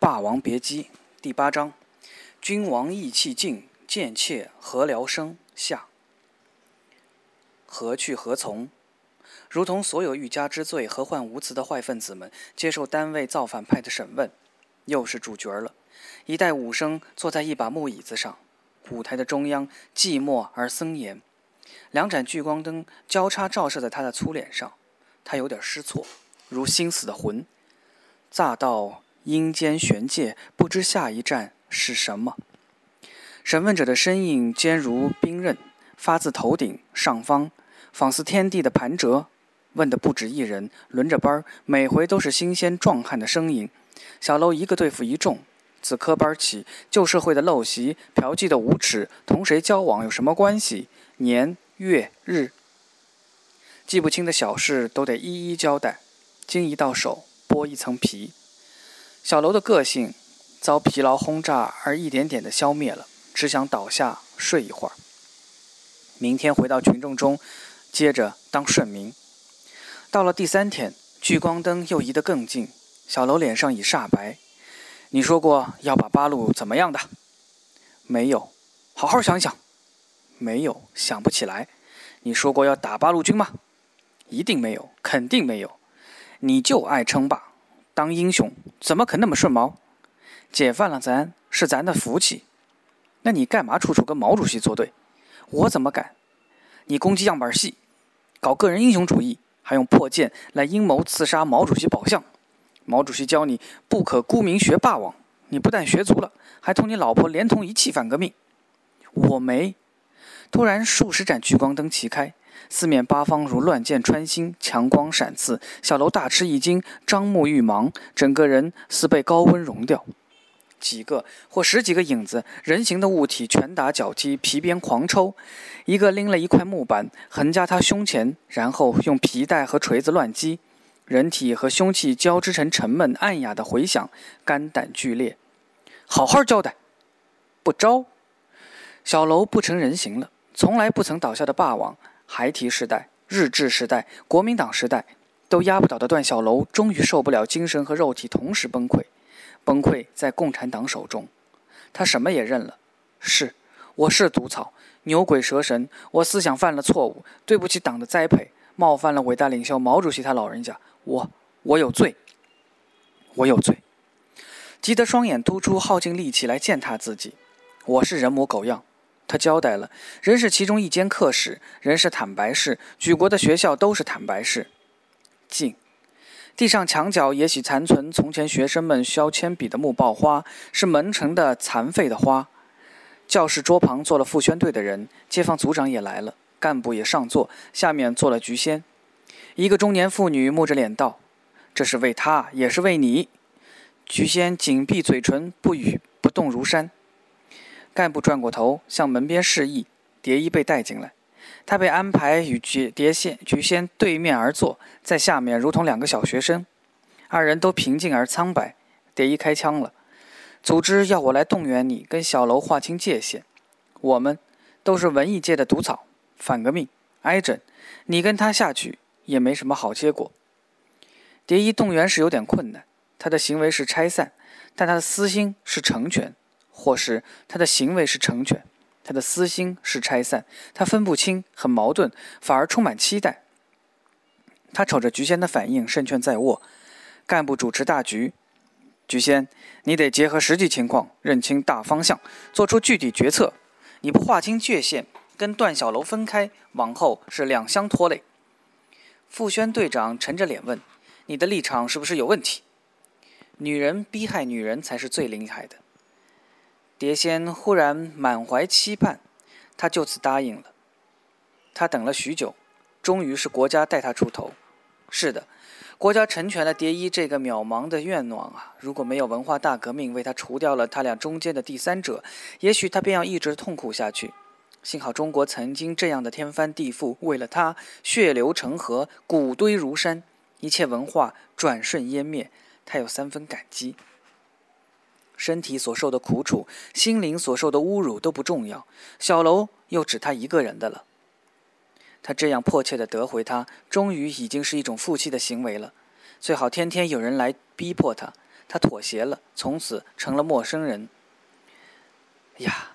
霸王别姬》第八章：君王意气尽，贱妾何聊生？下。何去何从？如同所有欲加之罪、何患无辞的坏分子们接受单位造反派的审问，又是主角了。一代武生坐在一把木椅子上，舞台的中央寂寞而森严，两盏聚光灯交叉照射在他的粗脸上，他有点失措，如心死的魂。乍到阴间玄界，不知下一站是什么。审问者的身影坚如冰刃，发自头顶上方，仿似天地的盘折。问的不止一人，轮着班，每回都是新鲜壮汉的声音。小楼一个对付一众。自科班起，旧社会的陋习、嫖妓的无耻，同谁交往有什么关系？年月日，记不清的小事都得一一交代。经一到手，剥一层皮。小楼的个性遭疲劳轰炸而一点点的消灭了，只想倒下睡一会儿。明天回到群众中，接着当顺民。到了第三天，聚光灯又移得更近，小楼脸上已煞白。你说过要把八路怎么样的？没有，好好想想。没有，想不起来。你说过要打八路军吗？一定没有，肯定没有。你就爱称霸，当英雄，怎么肯那么顺毛？解放了咱是咱的福气。那你干嘛处处跟毛主席作对？我怎么敢？你攻击样板戏，搞个人英雄主义。还用破剑来阴谋刺杀毛主席宝相，毛主席教你不可沽名学霸王，你不但学足了，还同你老婆连同一气反革命。我没。突然，数十盏聚光灯齐开，四面八方如乱箭穿心，强光闪刺。小楼大吃一惊，张目欲盲，整个人似被高温融掉。几个或十几个影子，人形的物体拳打脚踢，皮鞭狂抽。一个拎了一块木板，横加他胸前，然后用皮带和锤子乱击。人体和凶器交织成沉闷暗哑的回响，肝胆俱裂。好好交代，不招。小楼不成人形了，从来不曾倒下的霸王，孩提时代、日治时代、国民党时代，都压不倒的段小楼，终于受不了精神和肉体同时崩溃。崩溃在共产党手中，他什么也认了。是，我是毒草，牛鬼蛇神，我思想犯了错误，对不起党的栽培，冒犯了伟大领袖毛主席他老人家，我我有罪，我有罪。急得双眼突出，耗尽力气来践踏自己。我是人模狗样。他交代了，人是其中一间课室，人是坦白室，举国的学校都是坦白室。静。地上墙角也许残存从前学生们削铅笔的木爆花，是门城的残废的花。教室桌旁坐了复宣队的人，街坊组长也来了，干部也上座，下面坐了菊仙。一个中年妇女木着脸道：“这是为他，也是为你。”菊仙紧闭嘴唇，不语，不动如山。干部转过头向门边示意，蝶衣被带进来。他被安排与菊蝶仙、菊仙对面而坐，在下面如同两个小学生。二人都平静而苍白。蝶衣开枪了。组织要我来动员你，跟小楼划清界限。我们都是文艺界的毒草，反革命，挨整。你跟他下去也没什么好结果。蝶衣动员是有点困难，他的行为是拆散，但他的私心是成全，或是他的行为是成全。他的私心是拆散，他分不清，很矛盾，反而充满期待。他瞅着菊仙的反应，胜券在握。干部主持大局，菊仙，你得结合实际情况，认清大方向，做出具体决策。你不划清界限，跟段小楼分开，往后是两相拖累。傅轩队长沉着脸问：“你的立场是不是有问题？”女人逼害女人才是最厉害的。蝶仙忽然满怀期盼，他就此答应了。他等了许久，终于是国家带他出头。是的，国家成全了蝶衣这个渺茫的愿望啊！如果没有文化大革命为他除掉了他俩中间的第三者，也许他便要一直痛苦下去。幸好中国曾经这样的天翻地覆，为了他血流成河，骨堆如山，一切文化转瞬湮灭，他有三分感激。身体所受的苦楚，心灵所受的侮辱都不重要。小楼又只他一个人的了。他这样迫切的得回他，终于已经是一种负气的行为了。最好天天有人来逼迫他，他妥协了，从此成了陌生人。呀，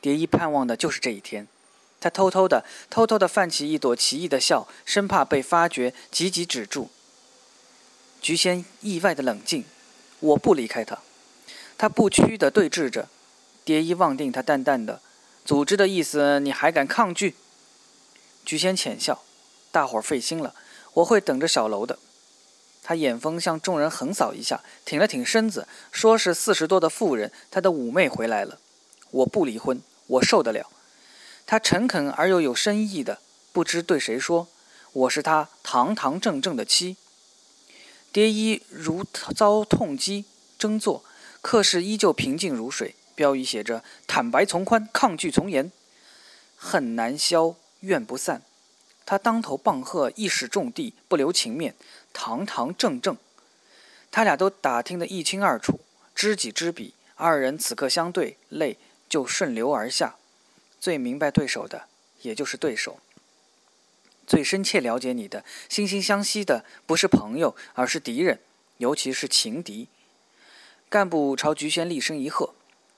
蝶衣盼望的就是这一天。他偷偷的、偷偷的泛起一朵奇异的笑，生怕被发觉，急急止住。菊仙意外的冷静，我不离开他。他不屈的对峙着，蝶衣望定他，淡淡的，组织的意思，你还敢抗拒？菊仙浅笑，大伙儿费心了，我会等着小楼的。他眼风向众人横扫一下，挺了挺身子，说是四十多的妇人，他的妩媚回来了。我不离婚，我受得了。他诚恳而又有深意的，不知对谁说：“我是他堂堂正正的妻。”蝶衣如遭痛击，争坐，客室依旧平静如水。标语写着：“坦白从宽，抗拒从严。”恨难消，怨不散。他当头棒喝，一使重地，不留情面，堂堂正正。他俩都打听得一清二楚，知己知彼。二人此刻相对，泪就顺流而下。最明白对手的，也就是对手；最深切了解你的，惺惺相惜的，不是朋友，而是敌人，尤其是情敌。干部朝菊仙厉声一喝：“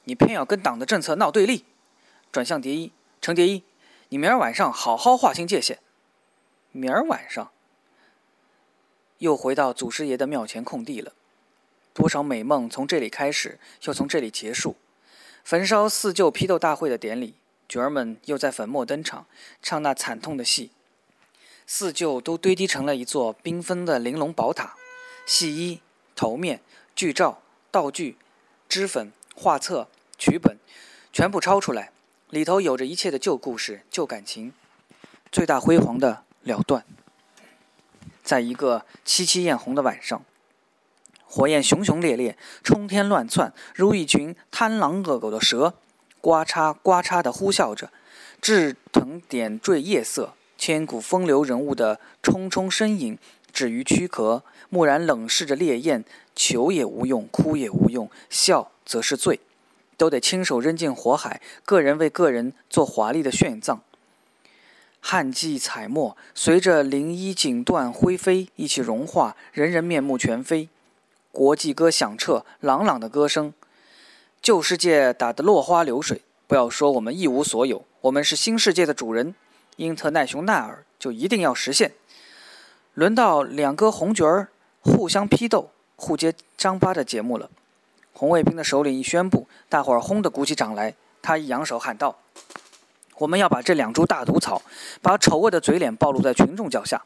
你偏要跟党的政策闹对立！”转向蝶衣：“程蝶衣，你明儿晚上好好划清界限。”明儿晚上，又回到祖师爷的庙前空地了。多少美梦从这里开始，又从这里结束。焚烧四旧批斗大会的典礼。角儿们又在粉墨登场，唱那惨痛的戏。四旧都堆积成了一座缤纷的玲珑宝塔，戏衣、头面、剧照、道具、脂粉、画册、曲本，全部抄出来，里头有着一切的旧故事、旧感情，最大辉煌的了断。在一个凄凄艳红的晚上，火焰熊熊烈烈，冲天乱窜，如一群贪狼恶狗的蛇。呱嚓呱嚓地呼啸着，炙藤点缀夜色，千古风流人物的冲冲身影止于躯壳，蓦然冷视着烈焰，求也无用，哭也无用，笑则是罪，都得亲手扔进火海，个人为个人做华丽的殉葬。汗迹彩墨随着绫衣锦缎灰飞一起融化，人人面目全非。国际歌响彻，朗朗的歌声。旧世界打得落花流水，不要说我们一无所有，我们是新世界的主人。英特奈雄奈尔就一定要实现。轮到两个红角儿互相批斗、互揭伤疤的节目了。红卫兵的首领一宣布，大伙儿轰地鼓起掌来。他一扬手喊道：“我们要把这两株大毒草，把丑恶的嘴脸暴露在群众脚下。”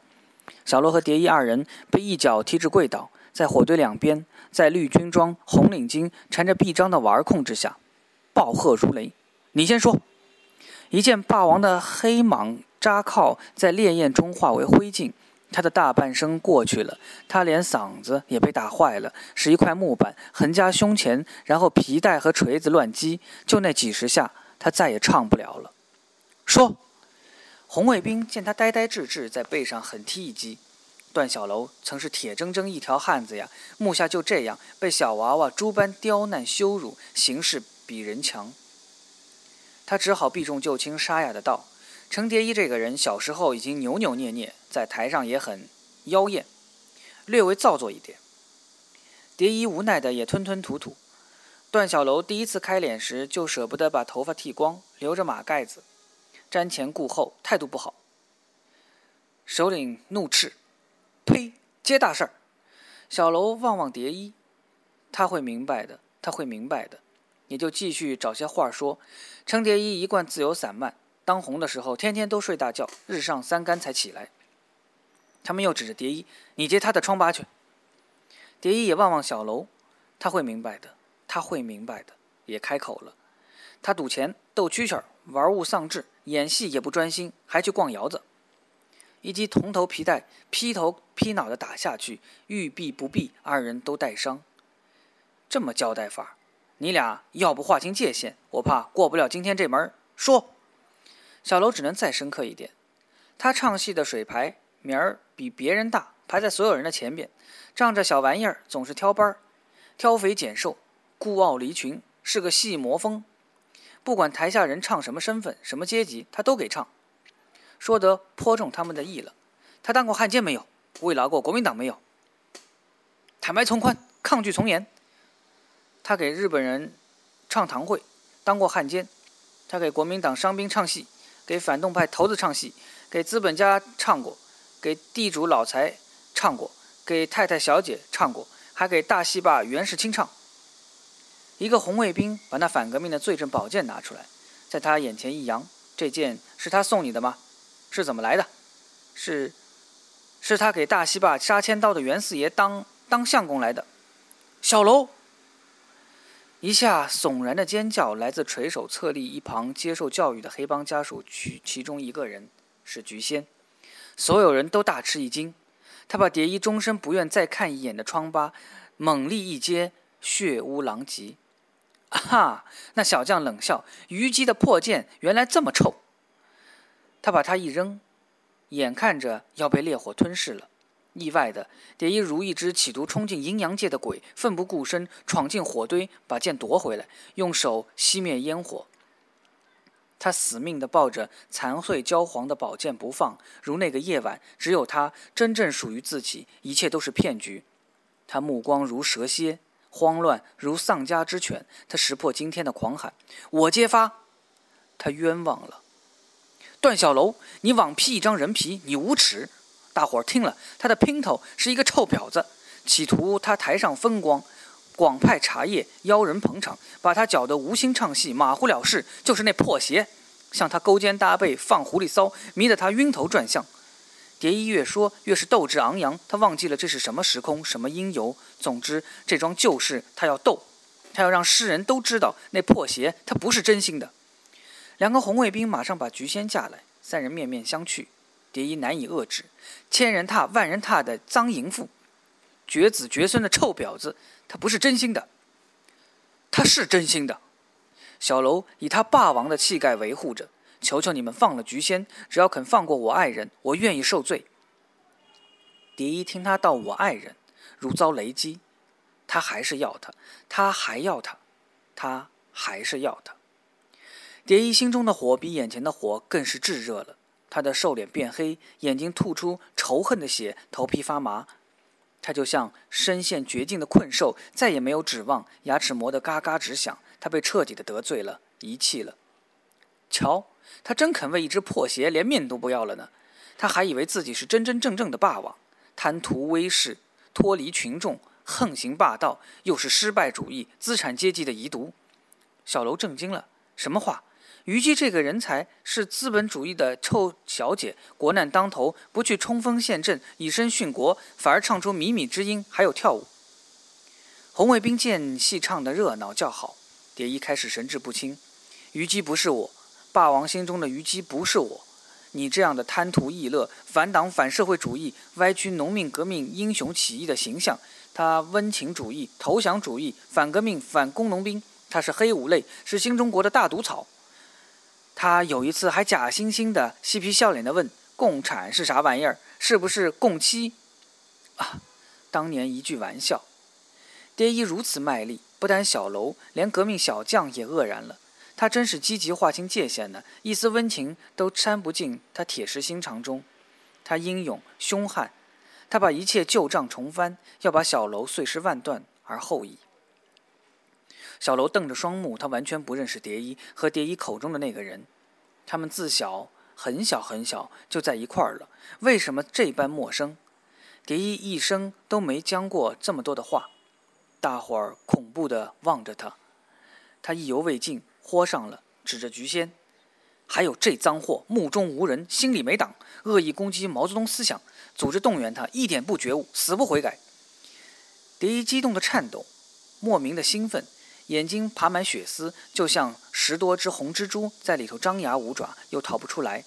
小罗和蝶衣二人被一脚踢至跪倒。在火堆两边，在绿军装、红领巾缠着臂章的娃儿控制下，暴喝如雷。你先说。一件霸王的黑蟒扎靠在烈焰中化为灰烬，他的大半生过去了，他连嗓子也被打坏了，是一块木板横夹胸前，然后皮带和锤子乱击，就那几十下，他再也唱不了了。说。红卫兵见他呆呆滞滞，在背上狠踢一击。段小楼曾是铁铮铮一条汉子呀，目下就这样被小娃娃诸般刁难羞辱，形势比人强。他只好避重就轻，沙哑的道：“程蝶衣这个人小时候已经扭扭捏捏，在台上也很妖艳，略微造作一点。”蝶衣无奈的也吞吞吐吐。段小楼第一次开脸时就舍不得把头发剃光，留着马盖子，瞻前顾后，态度不好。首领怒斥。呸！接大事儿。小楼望望蝶衣，他会明白的，他会明白的。也就继续找些话说。程蝶衣一贯自由散漫，当红的时候天天都睡大觉，日上三竿才起来。他们又指着蝶衣：“你揭他的疮疤去。”蝶衣也望望小楼，他会明白的，他会明白的。也开口了。他赌钱、斗蛐蛐、玩物丧志，演戏也不专心，还去逛窑子。一记铜头皮带劈头劈脑的打下去，欲避不避，二人都带伤。这么交代法，你俩要不划清界限，我怕过不了今天这门。说，小楼只能再深刻一点。他唱戏的水牌名儿比别人大，排在所有人的前边。仗着小玩意儿，总是挑班儿，挑肥拣瘦，孤傲离群，是个戏魔风。不管台下人唱什么身份、什么阶级，他都给唱。说得颇中他们的意了。他当过汉奸没有？慰劳过国民党没有？坦白从宽，抗拒从严。他给日本人唱堂会，当过汉奸。他给国民党伤兵唱戏，给反动派头子唱戏，给资本家唱过，给地主老财唱过，给太太小姐唱过，还给大戏霸袁世清唱。一个红卫兵把那反革命的罪证宝剑拿出来，在他眼前一扬：“这剑是他送你的吗？是怎么来的？是，是他给大戏霸杀千刀的袁四爷当当相公来的。”小楼。一下悚然的尖叫来自垂手侧立一旁接受教育的黑帮家属，其其中一个人是菊仙。所有人都大吃一惊。他把蝶衣终身不愿再看一眼的疮疤猛力一揭，血污狼藉。啊哈！那小将冷笑：“虞姬的破剑原来这么臭。”他把它一扔，眼看着要被烈火吞噬了。意外的，蝶衣如一只企图冲进阴阳界的鬼，奋不顾身闯进火堆，把剑夺回来，用手熄灭烟火。他死命地抱着残碎焦黄的宝剑不放，如那个夜晚，只有他真正属于自己，一切都是骗局。他目光如蛇蝎，慌乱如丧家之犬。他识破惊天的狂喊：“我揭发！”他冤枉了，段小楼，你枉披一张人皮，你无耻！大伙儿听了，他的姘头是一个臭婊子，企图他台上风光，广派茶叶邀人捧场，把他搅得无心唱戏，马虎了事。就是那破鞋，向他勾肩搭背，放狐狸骚，迷得他晕头转向。蝶衣越说越是斗志昂扬，他忘记了这是什么时空，什么因由。总之，这桩旧事他要斗，他要让世人都知道那破鞋他不是真心的。两个红卫兵马上把菊仙架来，三人面面相觑。蝶衣难以遏制，千人踏万人踏的脏淫妇，绝子绝孙的臭婊子，他不是真心的，他是真心的。小楼以他霸王的气概维护着，求求你们放了菊仙，只要肯放过我爱人，我愿意受罪。蝶衣听他道我爱人，如遭雷击，他还是要他，他还要他，他还是要他。蝶衣心中的火比眼前的火更是炙热了。他的瘦脸变黑，眼睛吐出仇恨的血，头皮发麻。他就像深陷绝境的困兽，再也没有指望，牙齿磨得嘎嘎直响。他被彻底的得罪了，遗弃了。瞧，他真肯为一只破鞋连命都不要了呢。他还以为自己是真真正正的霸王，贪图威势，脱离群众，横行霸道，又是失败主义、资产阶级的遗毒。小楼震惊了，什么话？虞姬这个人才是资本主义的臭小姐，国难当头，不去冲锋陷阵，以身殉国，反而唱出靡靡之音，还有跳舞。红卫兵见戏唱得热闹叫好，蝶衣开始神志不清。虞姬不是我，霸王心中的虞姬不是我。你这样的贪图逸乐、反党反社会主义、歪曲农民革命英雄起义的形象，他温情主义、投降主义、反革命、反工农兵，他是黑五类，是新中国的大毒草。他有一次还假惺惺的嬉皮笑脸的问：“共产是啥玩意儿？是不是共妻？”啊，当年一句玩笑。蝶衣如此卖力，不但小楼，连革命小将也愕然了。他真是积极划清界限呢，一丝温情都掺不进他铁石心肠中。他英勇凶悍，他把一切旧账重翻，要把小楼碎尸万段而后已。小楼瞪着双目，他完全不认识蝶衣和蝶衣口中的那个人。他们自小很小很小就在一块儿了，为什么这般陌生？蝶衣一生都没讲过这么多的话。大伙儿恐怖地望着他，他意犹未尽，豁上了，指着菊仙：“还有这脏货，目中无人，心里没党，恶意攻击毛泽东思想，组织动员他，一点不觉悟，死不悔改。”蝶衣激动的颤抖，莫名的兴奋。眼睛爬满血丝，就像十多只红蜘蛛在里头张牙舞爪，又逃不出来。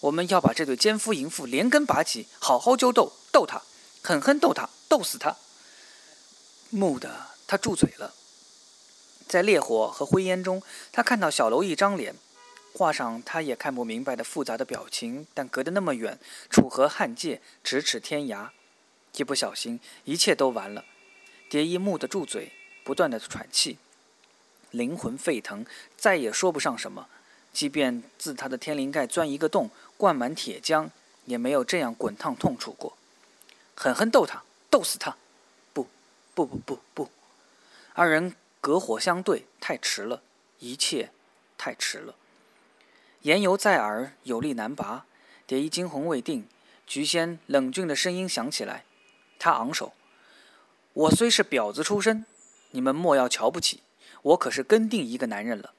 我们要把这对奸夫淫妇连根拔起，好好揪斗，斗他，狠狠斗他，斗死他。木的，他住嘴了。在烈火和灰烟中，他看到小楼一张脸，画上他也看不明白的复杂的表情，但隔得那么远，楚河汉界，咫尺天涯，一不小心，一切都完了。蝶衣木的住嘴，不断的喘气。灵魂沸腾，再也说不上什么。即便自他的天灵盖钻一个洞，灌满铁浆，也没有这样滚烫痛楚过。狠狠斗他，斗死他！不，不不不不！二人隔火相对，太迟了，一切太迟了。言犹在耳，有力难拔。蝶衣惊魂未定，菊仙冷峻的声音响起来。他昂首：“我虽是婊子出身，你们莫要瞧不起。我可是跟定一个男人了，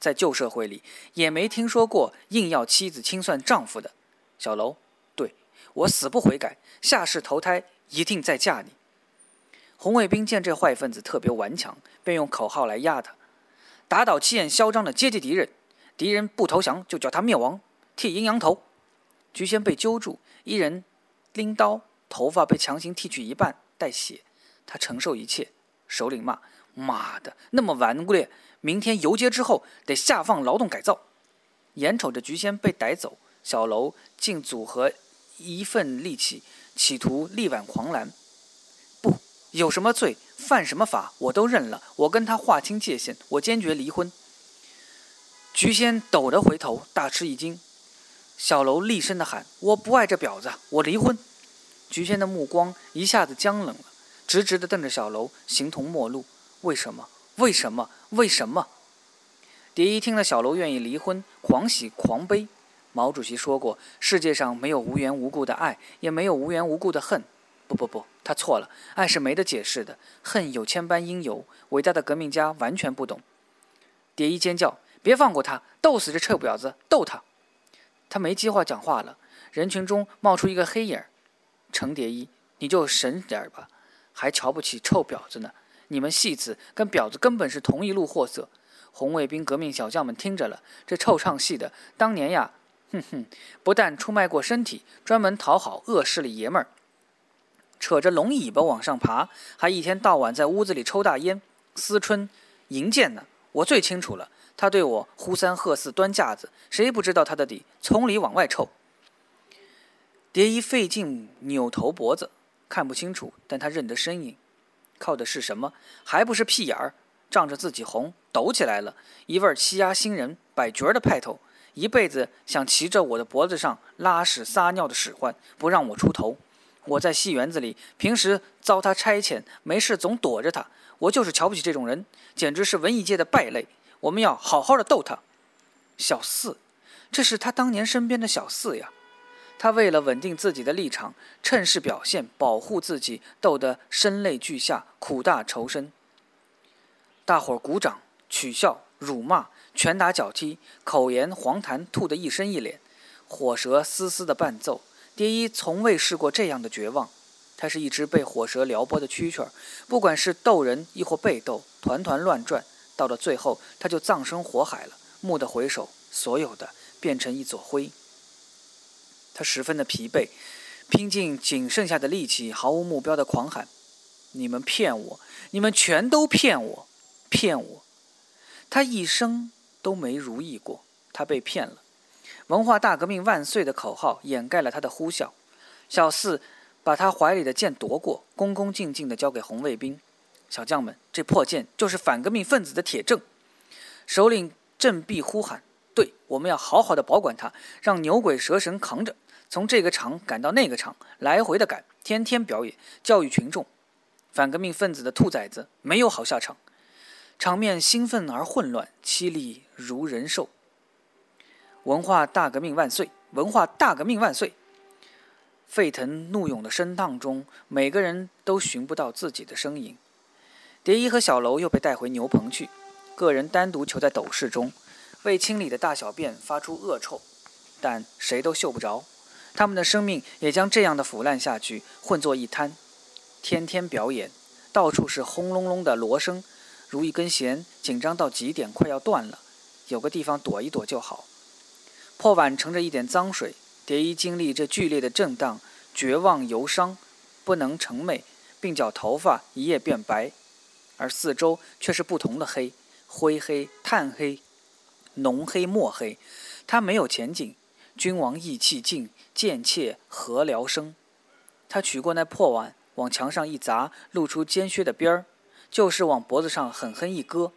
在旧社会里也没听说过硬要妻子清算丈夫的。小楼，对我死不悔改，下世投胎一定再嫁你。”红卫兵见这坏分子特别顽强，便用口号来压他：打倒气焰嚣张的阶级敌人，敌人不投降就叫他灭亡，剃阴阳头。菊仙被揪住，一人拎刀，头发被强行剃去一半，带血。他承受一切。首领骂：“妈的，那么顽劣！明天游街之后得下放劳动改造。”眼瞅着菊仙被逮走，小楼竟组合一份力气，企图力挽狂澜。不，有什么罪，犯什么法，我都认了。我跟他划清界限，我坚决离婚。菊仙抖着回头，大吃一惊。小楼厉声的喊：“我不爱这婊子，我离婚！”菊仙的目光一下子僵冷了，直直的瞪着小楼，形同陌路。为什么？为什么？为什么？蝶衣听了小楼愿意离婚，狂喜狂悲。毛主席说过：“世界上没有无缘无故的爱，也没有无缘无故的恨。”不不不，他错了。爱是没得解释的，恨有千般因由。伟大的革命家完全不懂。蝶衣尖叫：“别放过他！斗死这臭婊子！斗他！”他没计划讲话了，人群中冒出一个黑影。程蝶衣，你就省点吧，还瞧不起臭婊子呢？你们戏子跟婊子根本是同一路货色。红卫兵革命小将们听着了，这臭唱戏的，当年呀，哼哼，不但出卖过身体，专门讨好恶势力爷们儿，扯着龙尾巴往上爬，还一天到晚在屋子里抽大烟、思春、淫贱呢。我最清楚了。他对我呼三喝四端架子，谁不知道他的底？从里往外臭。蝶衣费劲扭头脖子，看不清楚，但他认得身影，靠的是什么？还不是屁眼儿，仗着自己红，抖起来了，一味欺压新人、摆角的派头，一辈子想骑着我的脖子上拉屎撒尿的使唤，不让我出头。我在戏园子里，平时遭他差遣，没事总躲着他。我就是瞧不起这种人，简直是文艺界的败类。我们要好好的逗他，小四，这是他当年身边的小四呀。他为了稳定自己的立场，趁势表现，保护自己，斗得声泪俱下，苦大仇深。大伙儿鼓掌、取笑、辱骂、拳打脚踢，口言黄痰吐得一身一脸，火舌丝丝的伴奏。蝶衣从未试过这样的绝望。他是一只被火舌撩拨的蛐蛐儿，不管是斗人亦或被斗，团团乱转。到了最后，他就葬身火海了。蓦地回首，所有的变成一撮灰。他十分的疲惫，拼尽仅剩下的力气，毫无目标的狂喊：“你们骗我！你们全都骗我！骗我！”他一生都没如意过，他被骗了。文化大革命万岁的口号掩盖了他的呼啸。小四把他怀里的剑夺过，恭恭敬敬地交给红卫兵。小将们，这破剑就是反革命分子的铁证。首领振臂呼喊：“对，我们要好好的保管它，让牛鬼蛇神扛着，从这个场赶到那个场，来回的赶，天天表演，教育群众。反革命分子的兔崽子没有好下场。”场面兴奋而混乱，凄厉如人兽。文化大革命万岁！文化大革命万岁！沸腾怒涌的声浪中，每个人都寻不到自己的身影。蝶衣和小楼又被带回牛棚去，个人单独囚在斗室中，未清理的大小便发出恶臭，但谁都嗅不着。他们的生命也将这样的腐烂下去，混作一滩。天天表演，到处是轰隆隆的锣声，如一根弦，紧张到极点，快要断了。有个地方躲一躲就好。破碗盛着一点脏水，蝶衣经历这剧烈的震荡，绝望忧伤，不能成美，鬓角头发一夜变白。而四周却是不同的黑，灰黑、炭黑、浓黑、墨黑，他没有前景。君王意气尽，贱妾何聊生？他取过那破碗，往墙上一砸，露出尖削的边儿，就是往脖子上狠狠一割。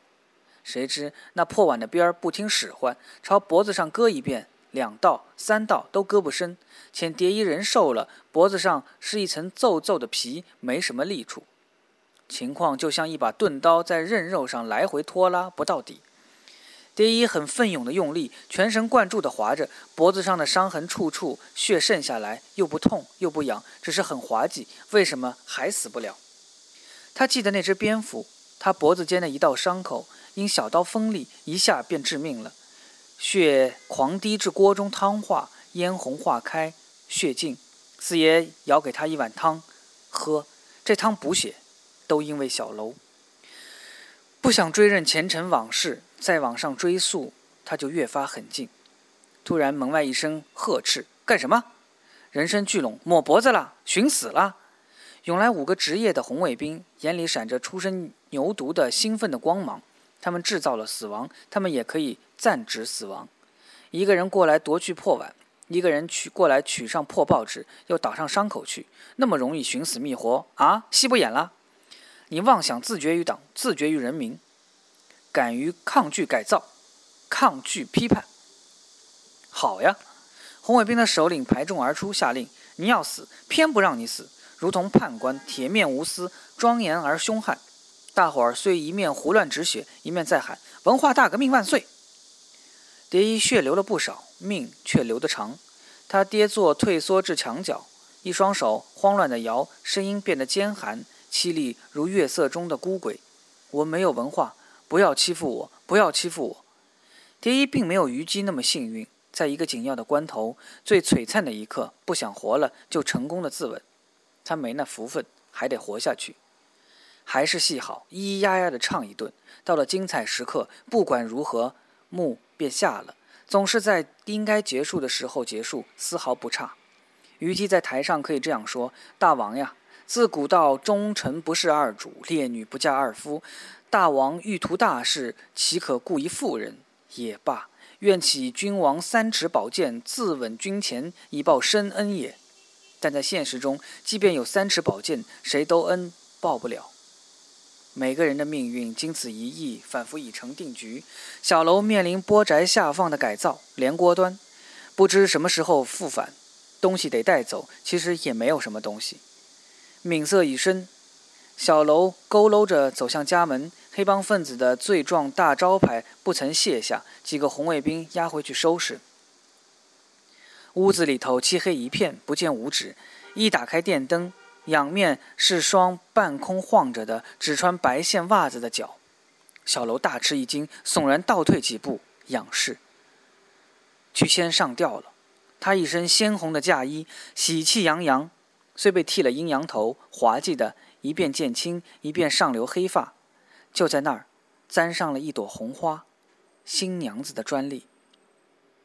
谁知那破碗的边儿不听使唤，朝脖子上割一遍，两道、三道都割不深。且蝶衣人瘦了，脖子上是一层皱皱的皮，没什么利处。情况就像一把钝刀在刃肉上来回拖拉，不到底。蝶衣很奋勇的用力，全神贯注的划着，脖子上的伤痕处处血渗下来，又不痛又不痒，只是很滑稽。为什么还死不了？他记得那只蝙蝠，他脖子间的一道伤口，因小刀锋利，一下便致命了。血狂滴至锅中，汤化，嫣红化开，血尽。四爷舀给他一碗汤，喝，这汤补血，都因为小楼。不想追认前尘往事。再往上追溯，他就越发狠劲。突然，门外一声呵斥：“干什么？”人声聚拢：“抹脖子了，寻死了！”涌来五个职业的红卫兵，眼里闪着初生牛犊的兴奋的光芒。他们制造了死亡，他们也可以暂止死亡。一个人过来夺去破碗，一个人取过来取上破报纸，又打上伤口去。那么容易寻死觅活啊？戏不演了！你妄想自绝于党，自绝于人民。敢于抗拒改造，抗拒批判。好呀！红卫兵的首领排众而出，下令：“你要死，偏不让你死！”如同判官，铁面无私，庄严而凶悍。大伙儿虽一面胡乱止血，一面在喊：“文化大革命万岁！”蝶衣血流了不少，命却流得长。他跌坐退缩至墙角，一双手慌乱地摇，声音变得尖寒凄厉，如月色中的孤鬼：“我没有文化。”不要欺负我！不要欺负我！蝶衣并没有虞姬那么幸运，在一个紧要的关头、最璀璨的一刻，不想活了就成功的自刎。他没那福分，还得活下去。还是戏好，咿咿呀呀的唱一顿。到了精彩时刻，不管如何，幕便下了，总是在应该结束的时候结束，丝毫不差。虞姬在台上可以这样说：“大王呀，自古道忠臣不事二主，烈女不嫁二夫。”大王欲图大事，岂可顾一妇人？也罢，愿起君王三尺宝剑，自刎君前，以报深恩也。但在现实中，即便有三尺宝剑，谁都恩报不了。每个人的命运经此一役，仿佛已成定局。小楼面临波宅下放的改造，连锅端，不知什么时候复返。东西得带走，其实也没有什么东西。敏色已深。小楼佝偻着走向家门，黑帮分子的罪状大招牌不曾卸下，几个红卫兵押回去收拾。屋子里头漆黑一片，不见五指。一打开电灯，仰面是双半空晃着的、只穿白线袜子的脚。小楼大吃一惊，悚然倒退几步，仰视。去仙上吊了，她一身鲜红的嫁衣，喜气洋洋，虽被剃了阴阳头，滑稽的。一边渐青，一边上流黑发，就在那儿，簪上了一朵红花，新娘子的专利。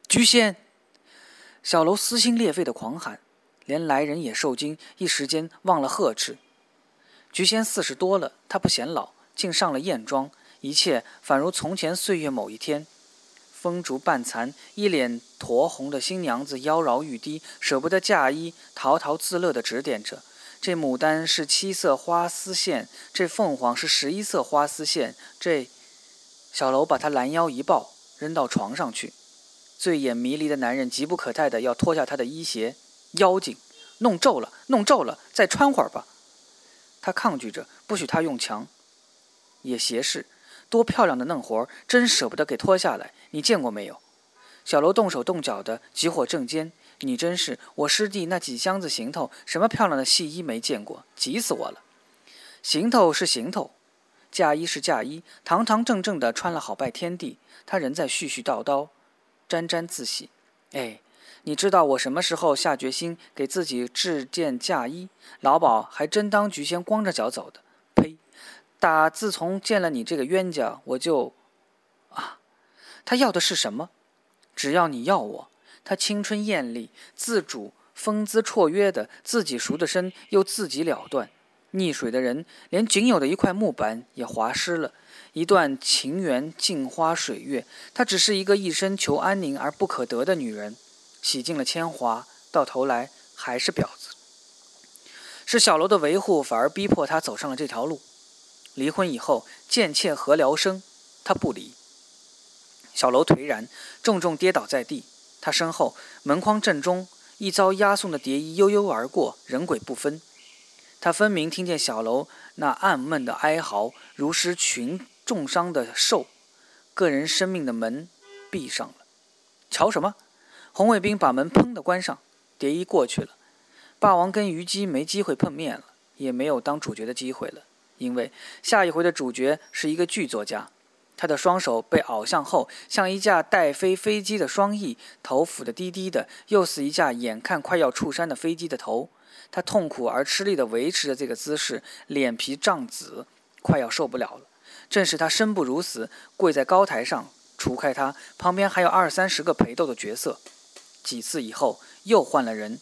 菊仙，小楼撕心裂肺的狂喊，连来人也受惊，一时间忘了呵斥。菊仙四十多了，她不显老，竟上了艳妆，一切反如从前岁月某一天。风烛半残，一脸酡红的新娘子妖娆欲滴，舍不得嫁衣，陶陶自乐地指点着。这牡丹是七色花丝线，这凤凰是十一色花丝线。这小楼把他拦腰一抱，扔到床上去。醉眼迷离的男人急不可待地要脱下他的衣鞋，妖精，弄皱了，弄皱了，再穿会儿吧。他抗拒着，不许他用强。也斜视，多漂亮的嫩活儿，真舍不得给脱下来。你见过没有？小楼动手动脚的，急火正煎。你真是我师弟那几箱子行头，什么漂亮的戏衣没见过，急死我了。行头是行头，嫁衣是嫁衣，堂堂正正的穿了好拜天地，他仍在絮絮叨叨，沾沾自喜。哎，你知道我什么时候下决心给自己制件嫁衣？老鸨还真当菊仙光着脚走的。呸！打自从见了你这个冤家，我就……啊，他要的是什么？只要你要我。她青春艳丽，自主风姿绰约的，自己赎的身又自己了断。溺水的人连仅有的一块木板也划湿了，一段情缘镜花水月。她只是一个一生求安宁而不可得的女人，洗尽了铅华，到头来还是婊子。是小楼的维护，反而逼迫她走上了这条路。离婚以后，贱妾何聊生？她不离。小楼颓然，重重跌倒在地。他身后门框正中，一遭押送的蝶衣悠悠而过，人鬼不分。他分明听见小楼那暗闷的哀嚎，如失群重伤的兽。个人生命的门闭上了。瞧什么？红卫兵把门砰的关上。蝶衣过去了。霸王跟虞姬没机会碰面了，也没有当主角的机会了，因为下一回的主角是一个剧作家。他的双手被拗向后，像一架待飞飞机的双翼，头俯得低低的，又似一架眼看快要触山的飞机的头。他痛苦而吃力地维持着这个姿势，脸皮涨紫，快要受不了了。正是他生不如死，跪在高台上，除开他，旁边还有二三十个陪斗的角色。几次以后，又换了人。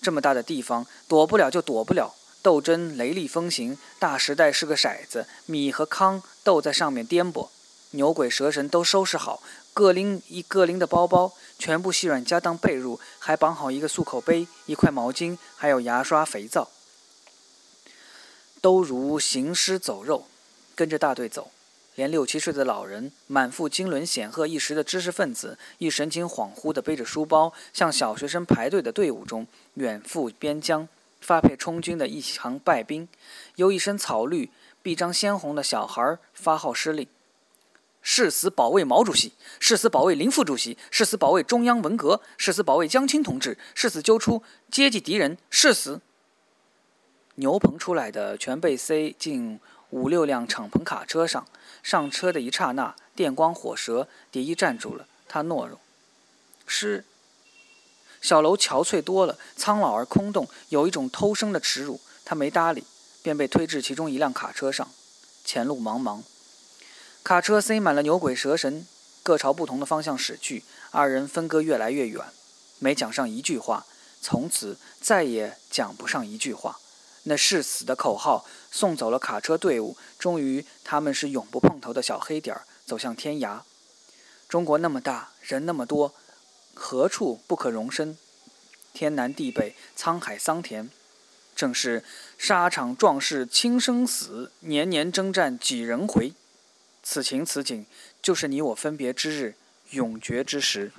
这么大的地方，躲不了就躲不了。斗争雷厉风行，大时代是个骰子，米和糠斗在上面颠簸。牛鬼蛇神都收拾好，各拎一各拎的包包，全部细软夹当被褥，还绑好一个漱口杯、一块毛巾，还有牙刷、肥皂，都如行尸走肉，跟着大队走。连六七岁的老人、满腹经纶显赫一时的知识分子，亦神情恍惚地背着书包，向小学生排队的队伍中远赴边疆，发配充军的一行败兵，由一身草绿、臂章鲜红的小孩发号施令。誓死保卫毛主席，誓死保卫林副主席，誓死保卫中央文革，誓死保卫江青同志，誓死揪出阶级敌人，誓死。牛棚出来的全被塞进五六辆敞篷卡车上。上车的一刹那，电光火舌，蝶衣站住了。他懦弱。是。小楼憔悴多了，苍老而空洞，有一种偷生的耻辱。他没搭理，便被推至其中一辆卡车上。前路茫茫。卡车塞满了牛鬼蛇神，各朝不同的方向驶去。二人分割越来越远，没讲上一句话，从此再也讲不上一句话。那誓死的口号送走了卡车队伍，终于他们是永不碰头的小黑点儿，走向天涯。中国那么大，人那么多，何处不可容身？天南地北，沧海桑田，正是沙场壮士轻生死，年年征战几人回。此情此景，就是你我分别之日，永绝之时。